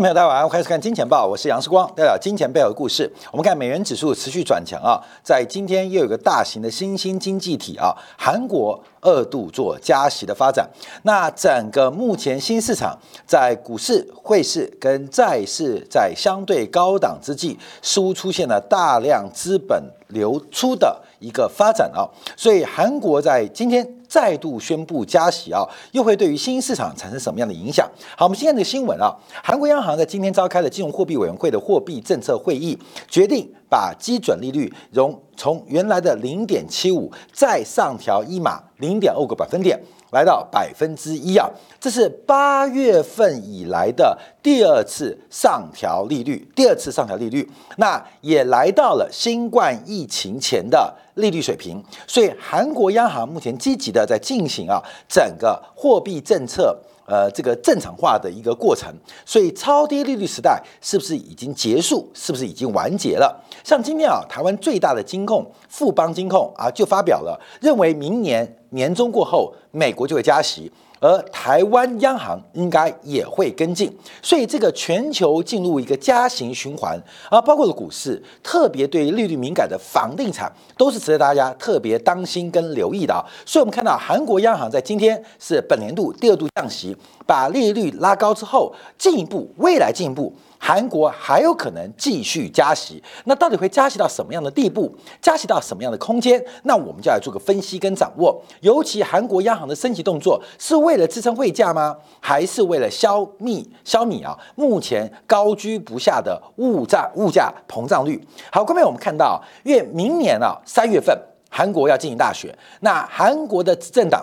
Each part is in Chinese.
众朋友，大家晚上好，欢迎看《金钱报》，我是杨世光，带表金钱背后的故事。我们看美元指数持续转强啊，在今天又有个大型的新兴经济体啊，韩国二度做加息的发展。那整个目前新市场在股市、汇市跟债市在相对高档之际，似乎出现了大量资本流出的一个发展啊，所以韩国在今天。再度宣布加息啊，又会对于新兴市场产生什么样的影响？好，我们今天的新闻啊，韩国央行在今天召开了金融货币委员会的货币政策会议，决定把基准利率从从原来的零点七五再上调一码零点二个百分点。来到百分之一啊，这是八月份以来的第二次上调利率，第二次上调利率，那也来到了新冠疫情前的利率水平。所以韩国央行目前积极的在进行啊整个货币政策呃这个正常化的一个过程。所以超低利率时代是不是已经结束？是不是已经完结了？像今天啊，台湾最大的金控富邦金控啊就发表了认为明年。年中过后，美国就会加息，而台湾央行应该也会跟进，所以这个全球进入一个加行循环，而包括了股市，特别对利率敏感的房地产，都是值得大家特别当心跟留意的啊。所以，我们看到韩国央行在今天是本年度第二度降息，把利率拉高之后，进一步未来进一步。韩国还有可能继续加息，那到底会加息到什么样的地步？加息到什么样的空间？那我们就来做个分析跟掌握。尤其韩国央行的升级动作，是为了支撑汇价吗？还是为了消弭消弭啊目前高居不下的物价物价膨胀率？好，后面我们看到，因为明年啊三月份韩国要进行大选，那韩国的执政党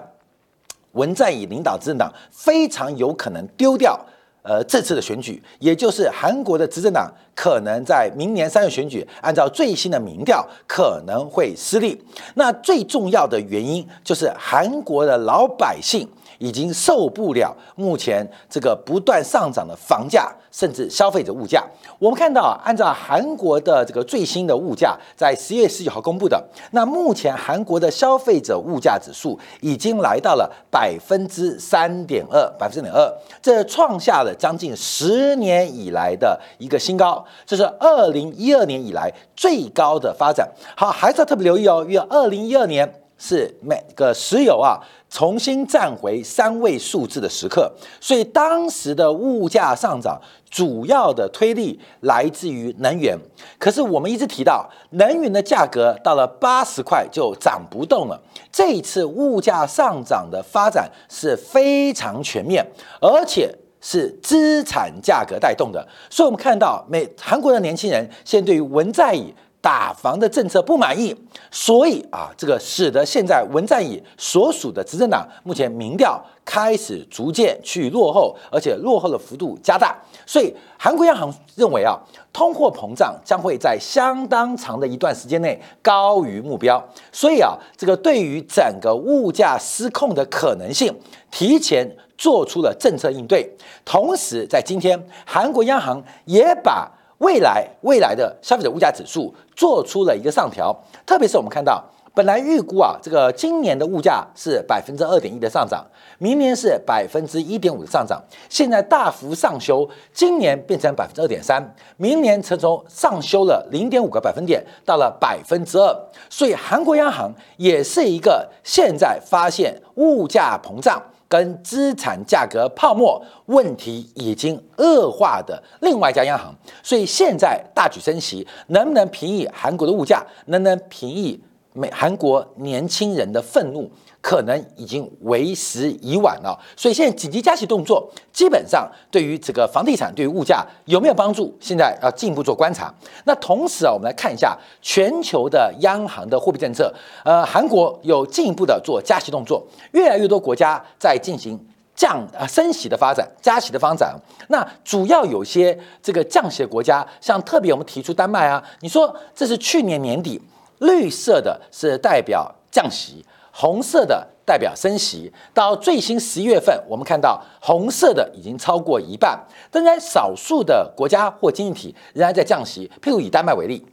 文在寅领导执政党非常有可能丢掉。呃，这次的选举，也就是韩国的执政党可能在明年三月选举，按照最新的民调可能会失利。那最重要的原因就是韩国的老百姓。已经受不了目前这个不断上涨的房价，甚至消费者物价。我们看到，按照韩国的这个最新的物价，在十月十九号公布的，那目前韩国的消费者物价指数已经来到了百分之三点二，百分之点二，这创下了将近十年以来的一个新高，这是二零一二年以来最高的发展。好，还是要特别留意哦，因为二零一二年。是每个石油啊重新站回三位数字的时刻，所以当时的物价上涨主要的推力来自于能源。可是我们一直提到，能源的价格到了八十块就涨不动了。这一次物价上涨的发展是非常全面，而且是资产价格带动的。所以我们看到，美韩国的年轻人现在对于文在寅。打房的政策不满意，所以啊，这个使得现在文在寅所属的执政党目前民调开始逐渐去落后，而且落后的幅度加大。所以韩国央行认为啊，通货膨胀将会在相当长的一段时间内高于目标。所以啊，这个对于整个物价失控的可能性，提前做出了政策应对。同时，在今天，韩国央行也把未来未来的消费者物价指数做出了一个上调，特别是我们看到，本来预估啊，这个今年的物价是百分之二点一的上涨，明年是百分之一点五的上涨，现在大幅上修，今年变成百分之二点三，明年则从上修了零点五个百分点到了百分之二，所以韩国央行也是一个现在发现物价膨胀。跟资产价格泡沫问题已经恶化的另外一家央行，所以现在大举升息，能不能平抑韩国的物价？能不能平抑美韩国年轻人的愤怒？可能已经为时已晚了，所以现在紧急加息动作，基本上对于这个房地产、对于物价有没有帮助？现在要进一步做观察。那同时啊，我们来看一下全球的央行的货币政策。呃，韩国有进一步的做加息动作，越来越多国家在进行降啊升息的发展、加息的发展。那主要有些这个降息的国家，像特别我们提出丹麦啊，你说这是去年年底，绿色的是代表降息。红色的代表升息，到最新十一月份，我们看到红色的已经超过一半。仍然，少数的国家或经济体仍然在降息。譬如以丹麦为例，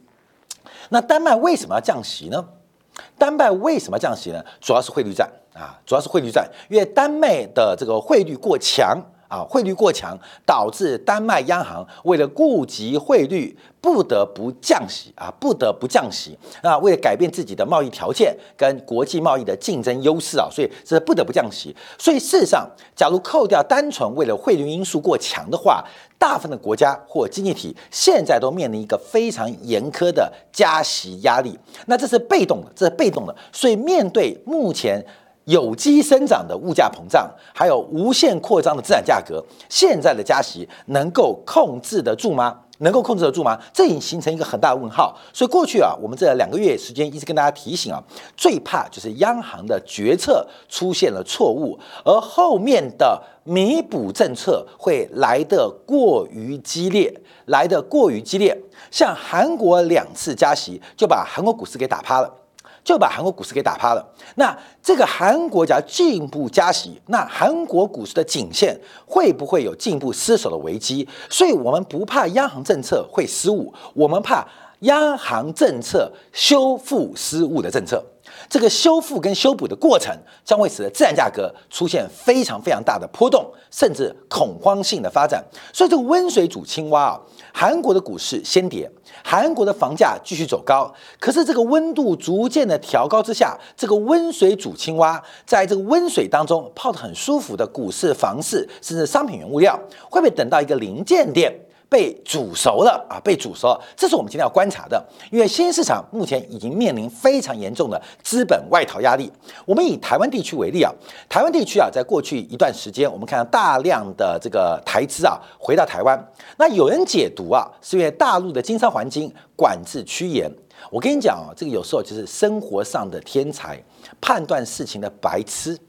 那丹麦为什么要降息呢？丹麦为什么降息呢？主要是汇率战啊，主要是汇率战，因为丹麦的这个汇率过强。啊，汇率过强，导致丹麦央行为了顾及汇率，不得不降息啊，不得不降息。那为了改变自己的贸易条件跟国际贸易的竞争优势啊，所以这不得不降息。所以事实上，假如扣掉单纯为了汇率因素过强的话，大部分的国家或经济体现在都面临一个非常严苛的加息压力。那这是被动的，这是被动的。所以面对目前。有机生长的物价膨胀，还有无限扩张的资产价格，现在的加息能够控制得住吗？能够控制得住吗？这已经形成一个很大的问号。所以过去啊，我们这两个月时间一直跟大家提醒啊，最怕就是央行的决策出现了错误，而后面的弥补政策会来得过于激烈，来得过于激烈。像韩国两次加息，就把韩国股市给打趴了。就把韩国股市给打趴了。那这个韩国家进一步加息，那韩国股市的颈线会不会有进一步失守的危机？所以我们不怕央行政策会失误，我们怕央行政策修复失误的政策。这个修复跟修补的过程将会使得自然价格出现非常非常大的波动，甚至恐慌性的发展。所以这个温水煮青蛙啊，韩国的股市先跌。韩国的房价继续走高，可是这个温度逐渐的调高之下，这个温水煮青蛙，在这个温水当中泡得很舒服的股市、房市，甚至商品原物料，会不会等到一个临界点？被煮熟了啊！被煮熟了，这是我们今天要观察的。因为新兴市场目前已经面临非常严重的资本外逃压力。我们以台湾地区为例啊，台湾地区啊，在过去一段时间，我们看到大量的这个台资啊回到台湾。那有人解读啊，是因为大陆的经商环境管制趋严。我跟你讲啊，这个有时候就是生活上的天才，判断事情的白痴。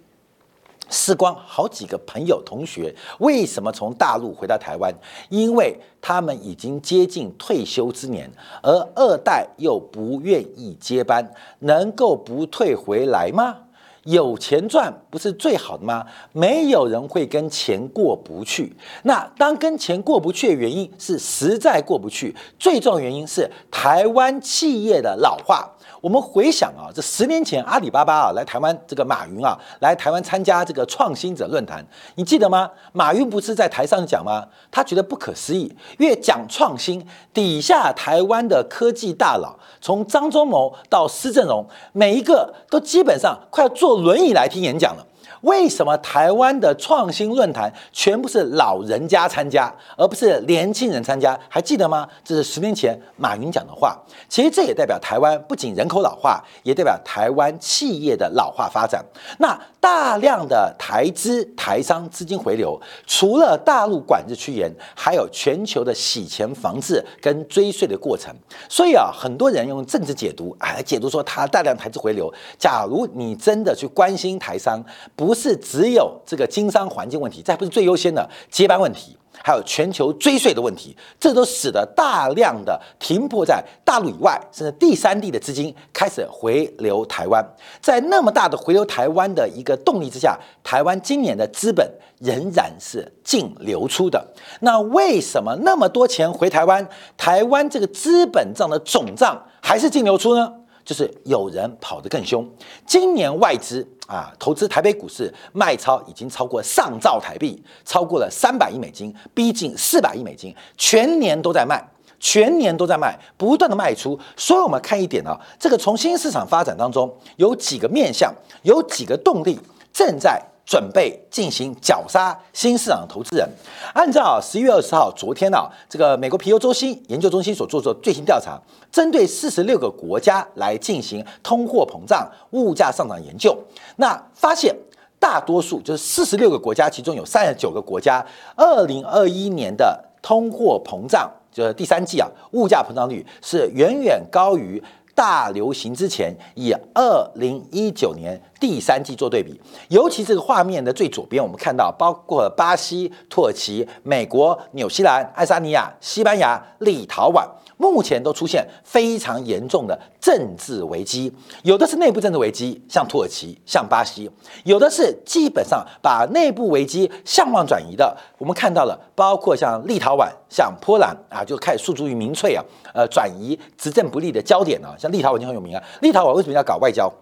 时光好几个朋友同学为什么从大陆回到台湾？因为他们已经接近退休之年，而二代又不愿意接班，能够不退回来吗？有钱赚不是最好的吗？没有人会跟钱过不去。那当跟钱过不去的原因是实在过不去，最重要原因是台湾企业的老化。我们回想啊，这十年前阿里巴巴啊来台湾，这个马云啊来台湾参加这个创新者论坛，你记得吗？马云不是在台上讲吗？他觉得不可思议，越讲创新，底下台湾的科技大佬，从张忠谋到施正荣，每一个都基本上快要坐轮椅来听演讲了。为什么台湾的创新论坛全部是老人家参加，而不是年轻人参加？还记得吗？这是十年前马云讲的话。其实这也代表台湾不仅人口老化，也代表台湾企业的老化发展。那大量的台资、台商资金回流，除了大陆管制趋严，还有全球的洗钱防治跟追税的过程。所以啊，很多人用政治解读啊解读说，他大量台资回流。假如你真的去关心台商，不是只有这个经商环境问题，这还不是最优先的接班问题，还有全球追税的问题，这都使得大量的停泊在大陆以外甚至第三地的资金开始回流台湾。在那么大的回流台湾的一个动力之下，台湾今年的资本仍然是净流出的。那为什么那么多钱回台湾，台湾这个资本账的总账还是净流出呢？就是有人跑得更凶。今年外资啊投资台北股市卖超已经超过上兆台币，超过了三百亿美金，逼近四百亿美金，全年都在卖，全年都在卖，不断的卖出。所以我们看一点呢，这个从新市场发展当中有几个面向，有几个动力正在。准备进行绞杀新市场的投资人。按照十一月二十号昨天啊，这个美国皮尤中心研究中心所做的最新调查，针对四十六个国家来进行通货膨胀、物价上涨研究，那发现大多数就是四十六个国家，其中有三十九个国家，二零二一年的通货膨胀就是第三季啊，物价膨胀率是远远高于。大流行之前，以二零一九年第三季做对比，尤其这个画面的最左边，我们看到包括巴西、土耳其、美国、纽西兰、爱沙尼亚、西班牙、立陶宛。目前都出现非常严重的政治危机，有的是内部政治危机，像土耳其、像巴西；有的是基本上把内部危机向外转移的。我们看到了，包括像立陶宛、像波兰啊，就开始诉诸于民粹啊，呃，转移执政不利的焦点啊。像立陶宛就很有名啊，立陶宛为什么要搞外交？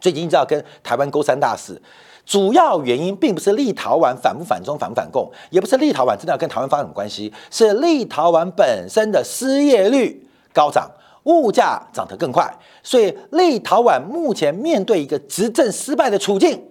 最近知道跟台湾勾三大四，主要原因并不是立陶宛反不反中、反不反共，也不是立陶宛真的要跟台湾发生什么关系，是立陶宛本身的失业率高涨，物价涨得更快，所以立陶宛目前面对一个执政失败的处境，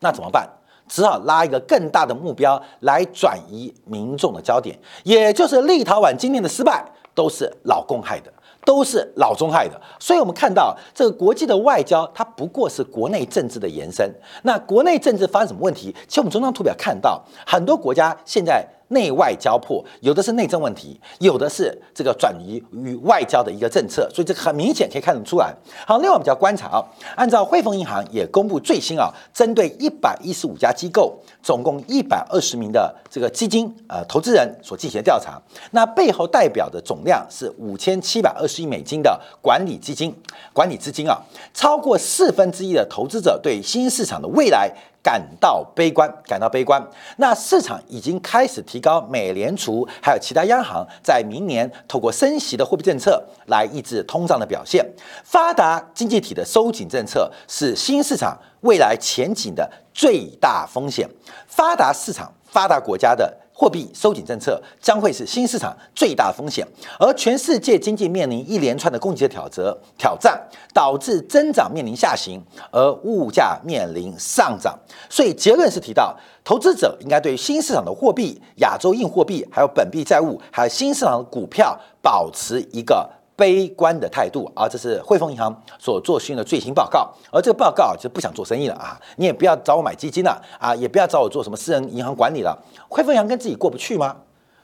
那怎么办？只好拉一个更大的目标来转移民众的焦点，也就是立陶宛今天的失败都是老共害的。都是老中害的，所以我们看到这个国际的外交，它不过是国内政治的延伸。那国内政治发生什么问题？其实我们从这张图表看到，很多国家现在。内外交迫，有的是内政问题，有的是这个转移与外交的一个政策，所以这很明显可以看得出来。好，另外我们就要观察啊，按照汇丰银行也公布最新啊，针对一百一十五家机构，总共一百二十名的这个基金呃投资人所进行的调查，那背后代表的总量是五千七百二十亿美金的管理基金管理资金啊，超过四分之一的投资者对新兴市场的未来。感到悲观，感到悲观。那市场已经开始提高美联储还有其他央行在明年透过升息的货币政策来抑制通胀的表现。发达经济体的收紧政策是新市场未来前景的最大风险。发达市场、发达国家的。货币收紧政策将会是新市场最大风险，而全世界经济面临一连串的供给的挑折挑战，导致增长面临下行，而物价面临上涨。所以结论是提到，投资者应该对新市场的货币、亚洲硬货币、还有本币债务、还有新市场的股票保持一个。悲观的态度啊，这是汇丰银行所做新的最新报告，而这个报告就不想做生意了啊，你也不要找我买基金了啊，也不要找我做什么私人银行管理了。汇丰银行跟自己过不去吗？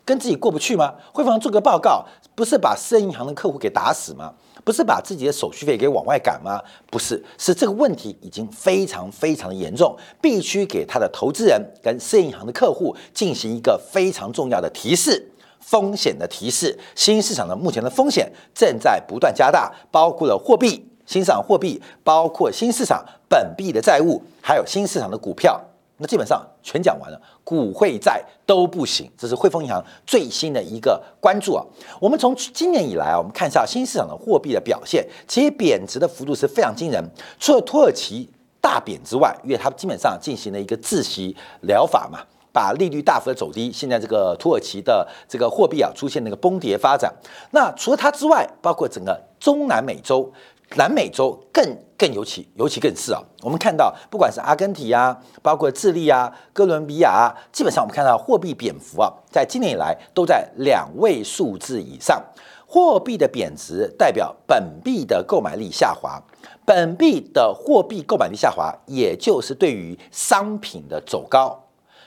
跟自己过不去吗？汇丰做个报告，不是把私人银行的客户给打死吗？不是把自己的手续费给往外赶吗？不是，是这个问题已经非常非常的严重，必须给他的投资人跟私人银行的客户进行一个非常重要的提示。风险的提示，新市场的目前的风险正在不断加大，包括了货币、新市场货币，包括新市场本币的债务，还有新市场的股票。那基本上全讲完了，股汇债都不行。这是汇丰银行最新的一个关注啊。我们从今年以来啊，我们看一下新市场的货币的表现，其实贬值的幅度是非常惊人。除了土耳其大贬之外，因为它基本上进行了一个自息疗法嘛。把利率大幅的走低，现在这个土耳其的这个货币啊出现那个崩跌发展。那除了它之外，包括整个中南美洲、南美洲更更尤其尤其更是啊。我们看到，不管是阿根廷啊，包括智利啊、哥伦比亚啊，基本上我们看到货币贬幅啊，在今年以来都在两位数字以上。货币的贬值代表本币的购买力下滑，本币的货币购买力下滑，也就是对于商品的走高。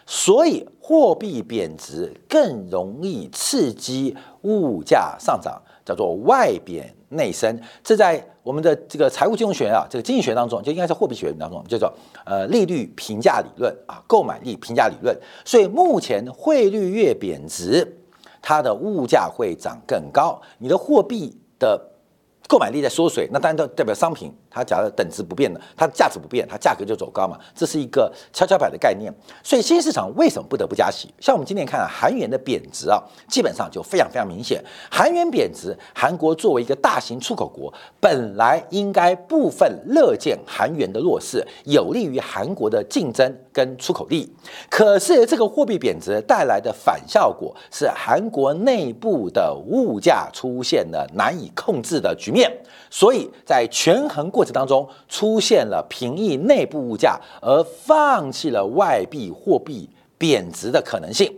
所以货币贬值更容易刺激物价上涨，叫做外贬内升。这在我们的这个财务金融学啊，这个经济学当中，就应该是货币学当中叫做呃利率评价理论啊，购买力评价理论。所以目前汇率越贬值，它的物价会涨更高，你的货币的购买力在缩水，那当然都代表商品。它假如等值不变的，它的价值不变，它价格就走高嘛，这是一个跷跷板的概念。所以新市场为什么不得不加息？像我们今天看啊，韩元的贬值啊，基本上就非常非常明显。韩元贬值，韩国作为一个大型出口国，本来应该部分乐见韩元的弱势，有利于韩国的竞争跟出口力。可是这个货币贬值带来的反效果是，韩国内部的物价出现了难以控制的局面。所以在权衡过当中，出现了平抑内部物价而放弃了外币货币贬值的可能性。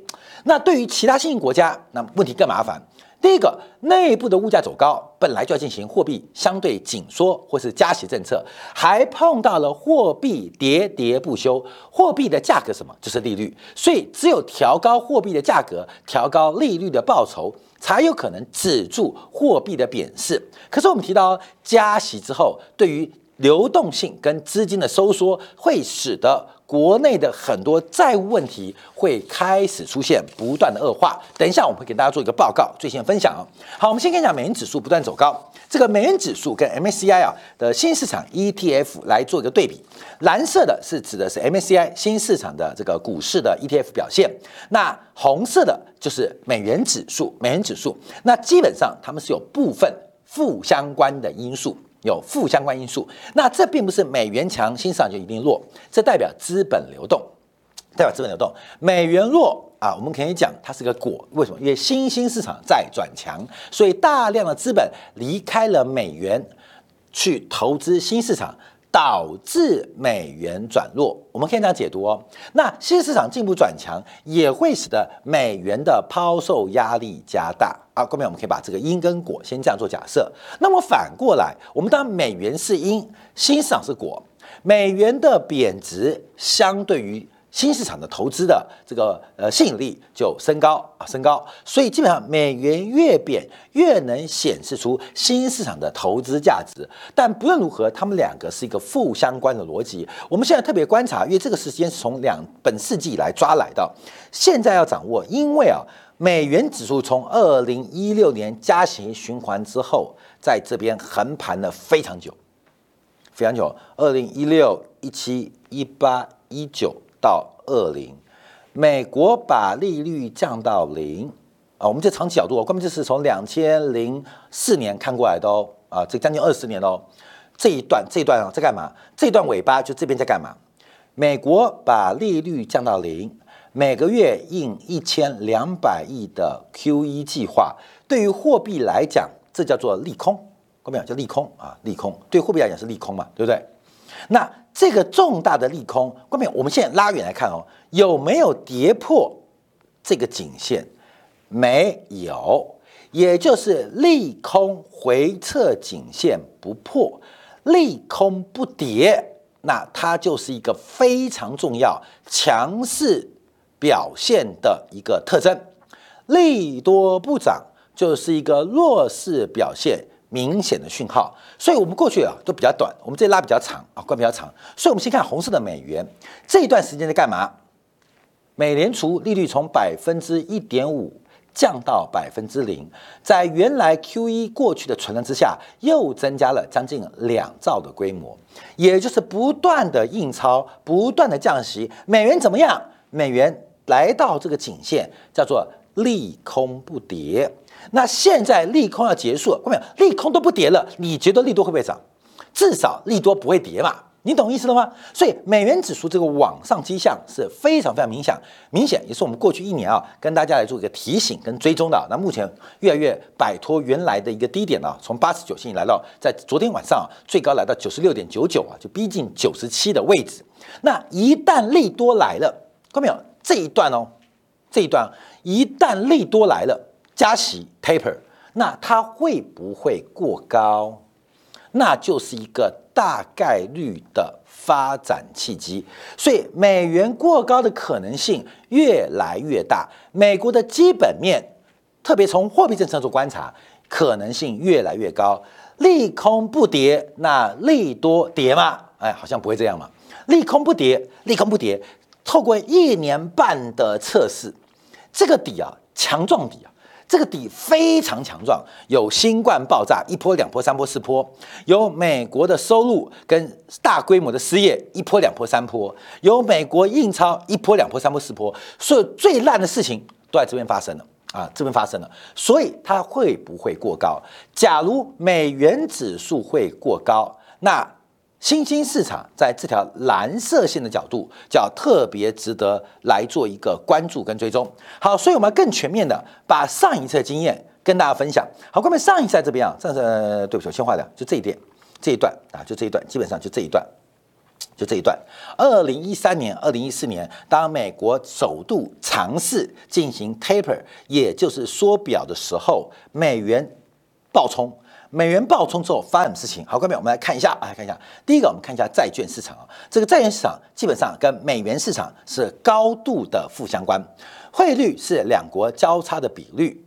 那对于其他新兴国家，那问题更麻烦。第一个，内部的物价走高，本来就要进行货币相对紧缩或是加息政策，还碰到了货币喋喋不休。货币的价格什么？就是利率。所以只有调高货币的价格，调高利率的报酬。才有可能止住货币的贬势。可是我们提到加息之后，对于流动性跟资金的收缩，会使得。国内的很多债务问题会开始出现不断的恶化。等一下，我们会给大家做一个报告，最新的分享啊。好，我们先看一下美元指数不断走高。这个美元指数跟 MSCI 啊的新市场 ETF 来做一个对比。蓝色的是指的是 MSCI 新市场的这个股市的 ETF 表现，那红色的就是美元指数。美元指数，那基本上它们是有部分负相关的因素。有负相关因素。那这并不是美元强，新市场就一定弱，这代表资本流动，代表资本流动。美元弱啊，我们可以讲它是个果，为什么？因为新兴市场在转强，所以大量的资本离开了美元，去投资新市场。导致美元转弱，我们可以这样解读哦。那新市场进一步转强，也会使得美元的抛售压力加大啊。后面我们可以把这个因跟果先这样做假设。那么反过来，我们当美元是因，新市场是果，美元的贬值相对于。新市场的投资的这个呃吸引力就升高啊，升高，所以基本上美元越贬越能显示出新市场的投资价值。但不论如何，他们两个是一个负相关的逻辑。我们现在特别观察，因为这个时间是从两本世纪以来抓来的，现在要掌握，因为啊，美元指数从二零一六年加息循环之后，在这边横盘了非常久，非常久，二零一六、一七、一八、一九。到二零，美国把利率降到零啊，我们这长期角度，根本就是从两千零四年看过来的哦啊，这将近二十年喽。这一段这一段啊在干嘛？这段尾巴就这边在干嘛？美国把利率降到零，每个月印一千两百亿的 QE 计划，对于货币来讲，这叫做利空，看到没有？叫利空啊，利空对货币来讲是利空嘛，对不对？那这个重大的利空，关键我们现在拉远来看哦，有没有跌破这个颈线？没有，也就是利空回撤颈线不破，利空不跌，那它就是一个非常重要强势表现的一个特征。利多不涨，就是一个弱势表现。明显的讯号，所以我们过去啊都比较短，我们这拉比较长啊，关比较长，所以我们先看红色的美元这一段时间在干嘛？美联储利率从百分之一点五降到百分之零，在原来 Q E 过去的存量之下，又增加了将近两兆的规模，也就是不断的印钞，不断的降息，美元怎么样？美元来到这个颈线，叫做利空不跌。那现在利空要结束，了，看到？利空都不跌了，你觉得利多会不会涨？至少利多不会跌嘛，你懂意思了吗？所以美元指数这个往上迹象是非常非常明显，明显也是我们过去一年啊跟大家来做一个提醒跟追踪的。那目前越来越摆脱原来的一个低点了，从八十九线来到在昨天晚上最高来到九十六点九九啊，就逼近九十七的位置。那一旦利多来了，看到没有？这一段哦，这一段一旦利多来了。加息 taper，那它会不会过高？那就是一个大概率的发展契机。所以美元过高的可能性越来越大。美国的基本面，特别从货币政策做观察，可能性越来越高。利空不跌，那利多跌吗？哎，好像不会这样嘛。利空不跌，利空不跌。透过一年半的测试，这个底啊，强壮底啊。这个底非常强壮，有新冠爆炸一波两波三波四波，有美国的收入跟大规模的失业一波两波三波，有美国印钞一波两波三波四波，所以最烂的事情都在这边发生了啊，这边发生了，所以它会不会过高？假如美元指数会过高，那。新兴市场在这条蓝色线的角度，叫特别值得来做一个关注跟追踪。好，所以我们要更全面的把上一次的经验跟大家分享。好，各位上一次在这边啊，这是对不起，我先划掉，就这一点，这一段啊，就这一段，基本上就这一段，就这一段。二零一三年、二零一四年，当美国首度尝试进行 taper，也就是缩表的时候，美元暴冲。美元暴冲之后发生什么事情？好，各位，我们来看一下，来看一下。第一个，我们看一下债券市场啊，这个债券市场基本上跟美元市场是高度的负相关，汇率是两国交叉的比率。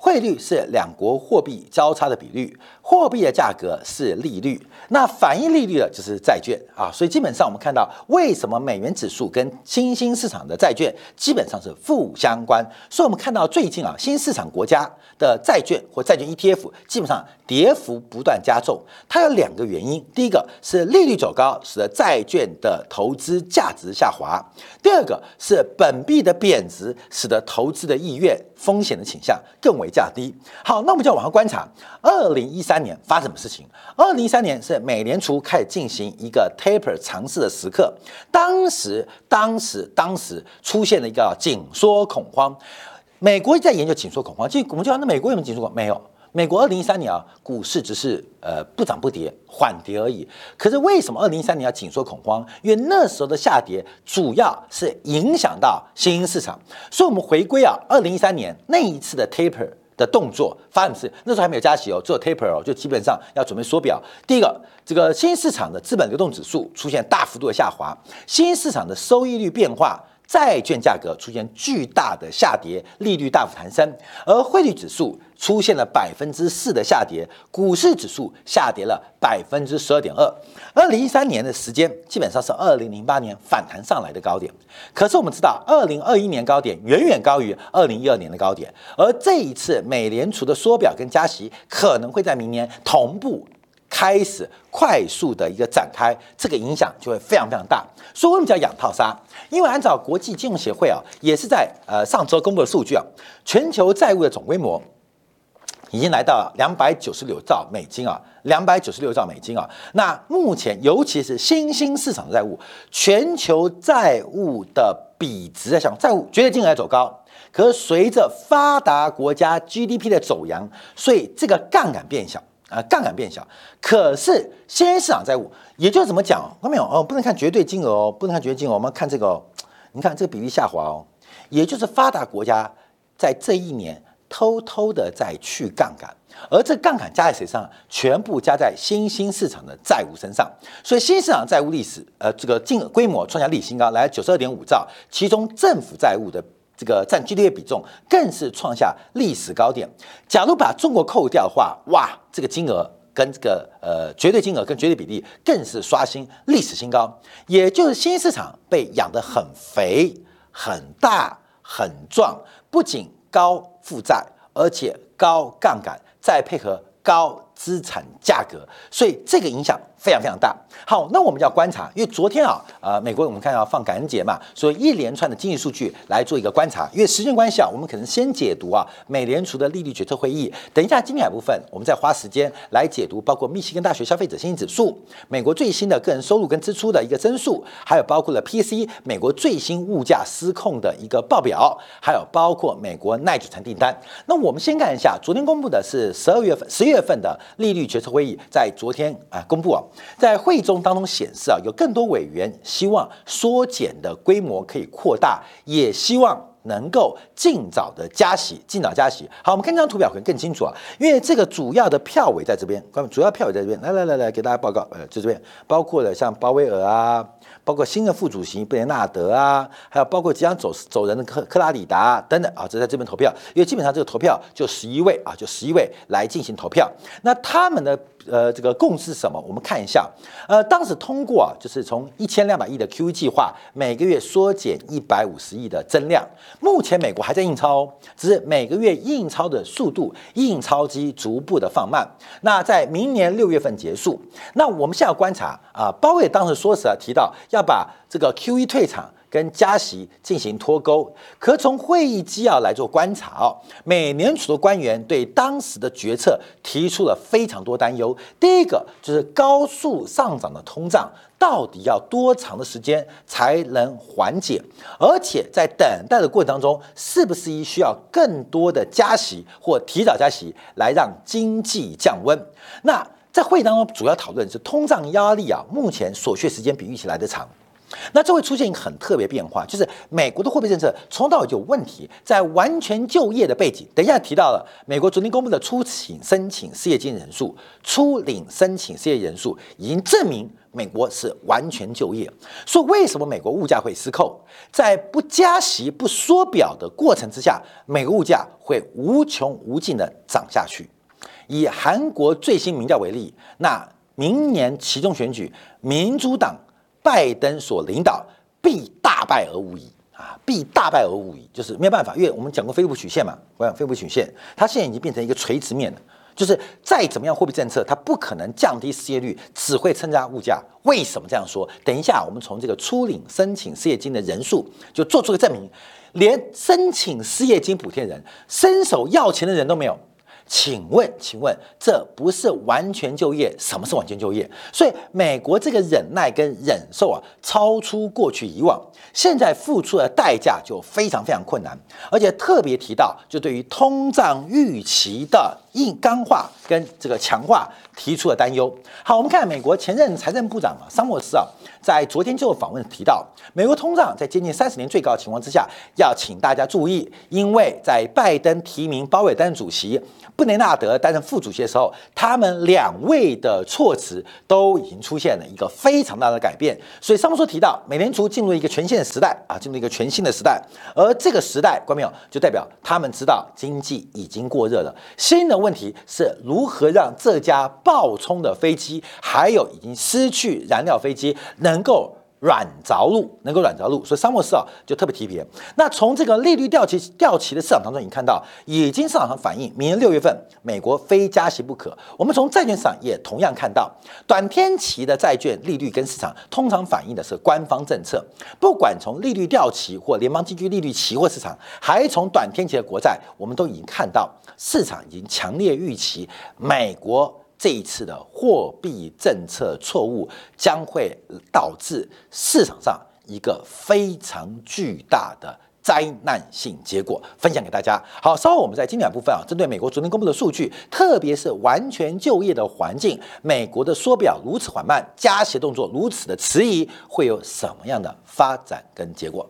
汇率是两国货币交叉的比率，货币的价格是利率，那反映利率的就是债券啊。所以基本上我们看到，为什么美元指数跟新兴市场的债券基本上是负相关？所以我们看到最近啊，新市场国家的债券或债券 ETF 基本上跌幅不断加重。它有两个原因，第一个是利率走高，使得债券的投资价值下滑；第二个是本币的贬值，使得投资的意愿、风险的倾向更为。降低好，那我们就要往上观察。二零一三三年发生什么事情？二零一三年是美联储开始进行一个 taper 尝试的时刻，当时当时当时出现了一个紧缩恐慌，美国在研究紧缩恐慌，其实我们就讲那美国有没有紧缩过？没有。美国二零一三年啊，股市只是呃不涨不跌，缓跌而已。可是为什么二零一三年要紧缩恐慌？因为那时候的下跌主要是影响到新兴市场。所以，我们回归啊，二零一三年那一次的 taper 的动作发生是那时候还没有加息哦，只有 taper 哦，就基本上要准备缩表。第一个，这个新市场的资本流动指数出现大幅度的下滑，新市场的收益率变化。债券价格出现巨大的下跌，利率大幅弹升，而汇率指数出现了百分之四的下跌，股市指数下跌了百分之十二点二。二零一三年的时间基本上是二零零八年反弹上来的高点，可是我们知道，二零二一年高点远远高于二零一二年的高点，而这一次美联储的缩表跟加息可能会在明年同步。开始快速的一个展开，这个影响就会非常非常大。所以为什么叫养套杀？因为按照国际金融协会啊，也是在呃上周公布的数据啊，全球债务的总规模已经来到两百九十六兆美金啊，两百九十六兆美金啊。那目前尤其是新兴市场的债务，全球债务的比值在向债务绝对金额在走高，可是随着发达国家 GDP 的走扬，所以这个杠杆变小。啊，杠杆变小，可是新兴市场债务，也就是怎么讲？看到没有？哦，不能看绝对金额哦，不能看绝对金额，我们看这个，你看这个比例下滑哦，也就是发达国家在这一年偷偷的在去杠杆，而这杠杆加在谁上？全部加在新兴市场的债务身上，所以新兴市场债务历史，呃，这个净规模创下历史新高，来九十二点五兆，其中政府债务的。这个占 GDP 比重更是创下历史高点。假如把中国扣掉的话，哇，这个金额跟这个呃绝对金额跟绝对比例更是刷新历史新高。也就是新兴市场被养得很肥、很大、很壮，不仅高负债，而且高杠杆，再配合高资产价格，所以这个影响。非常非常大。好，那我们要观察，因为昨天啊，呃，美国我们看要放感恩节嘛，所以一连串的经济数据来做一个观察。因为时间关系啊，我们可能先解读啊，美联储的利率决策会议。等一下精彩部分，我们再花时间来解读，包括密西根大学消费者信心指数、美国最新的个人收入跟支出的一个增速，还有包括了 PC 美国最新物价失控的一个报表，还有包括美国耐久材订单。那我们先看一下，昨天公布的是十二月份、十一月份的利率决策会议，在昨天啊公布啊。在会中当中显示啊，有更多委员希望缩减的规模可以扩大，也希望能够尽早的加息，尽早加息。好，我们看这张图表可能更清楚啊，因为这个主要的票委在这边，主要票委在这边，来来来来给大家报告，呃，在这边包括了像鲍威尔啊，包括新的副主席布雷纳德啊，还有包括即将走走人的克克拉里达等等啊，这在这边投票，因为基本上这个投票就十一位啊，就十一位来进行投票，那他们的。呃，这个共识是什么？我们看一下。呃，当时通过啊，就是从一千两百亿的 QE 计划，每个月缩减一百五十亿的增量。目前美国还在印钞，只是每个月印钞的速度，印钞机逐步的放慢。那在明年六月份结束。那我们现在要观察啊，鲍威尔当时说时啊，提到要把这个 QE 退场。跟加息进行脱钩，可从会议纪要来做观察哦，美联储的官员对当时的决策提出了非常多担忧。第一个就是高速上涨的通胀到底要多长的时间才能缓解，而且在等待的过程当中，是不是需要更多的加息或提早加息来让经济降温？那在会议当中主要讨论是通胀压力啊，目前所需时间比预期来的长。那这会出现一个很特别变化，就是美国的货币政策从到有问题，在完全就业的背景。等一下提到了美国昨天公布的出请申请失业金人数、初领申请失业人数，已经证明美国是完全就业。说为什么美国物价会失控？在不加息、不缩表的过程之下，美国物价会无穷无尽的涨下去。以韩国最新民调为例，那明年其中选举，民主党。拜登所领导必大败而无疑啊，必大败而无疑，就是没有办法，因为我们讲过菲利普曲线嘛，我讲菲利普曲线，它现在已经变成一个垂直面了，就是再怎么样货币政策，它不可能降低失业率，只会增加物价。为什么这样说？等一下，我们从这个初领申请失业金的人数就做出个证明，连申请失业金补贴人、伸手要钱的人都没有。请问，请问，这不是完全就业？什么是完全就业？所以，美国这个忍耐跟忍受啊，超出过去以往，现在付出的代价就非常非常困难，而且特别提到，就对于通胀预期的硬刚化跟这个强化提出了担忧。好，我们看美国前任财政部长啊，桑莫斯啊，在昨天就访问提到，美国通胀在接近三十年最高情况之下，要请大家注意，因为在拜登提名鲍威尔担任主席。布雷纳德担任副主席的时候，他们两位的措辞都已经出现了一个非常大的改变。所以，上面说提到，美联储进入一个全新的时代啊，进入一个全新的时代。而这个时代，观众朋友就代表他们知道经济已经过热了。新的问问题是如何让这架爆冲的飞机，还有已经失去燃料飞机，能够。软着陆能够软着陆，所以沙漠斯啊就特别提别。那从这个利率调期调期的市场当中，你看到已经市场上反映，明年六月份美国非加息不可。我们从债券市场也同样看到，短天期的债券利率跟市场通常反映的是官方政策。不管从利率调期或联邦基金利率期货市场，还从短天期的国债，我们都已经看到市场已经强烈预期美国。这一次的货币政策错误将会导致市场上一个非常巨大的灾难性结果，分享给大家。好，稍后我们在今两部分啊，针对美国昨天公布的数据，特别是完全就业的环境，美国的缩表如此缓慢，加息动作如此的迟疑，会有什么样的发展跟结果？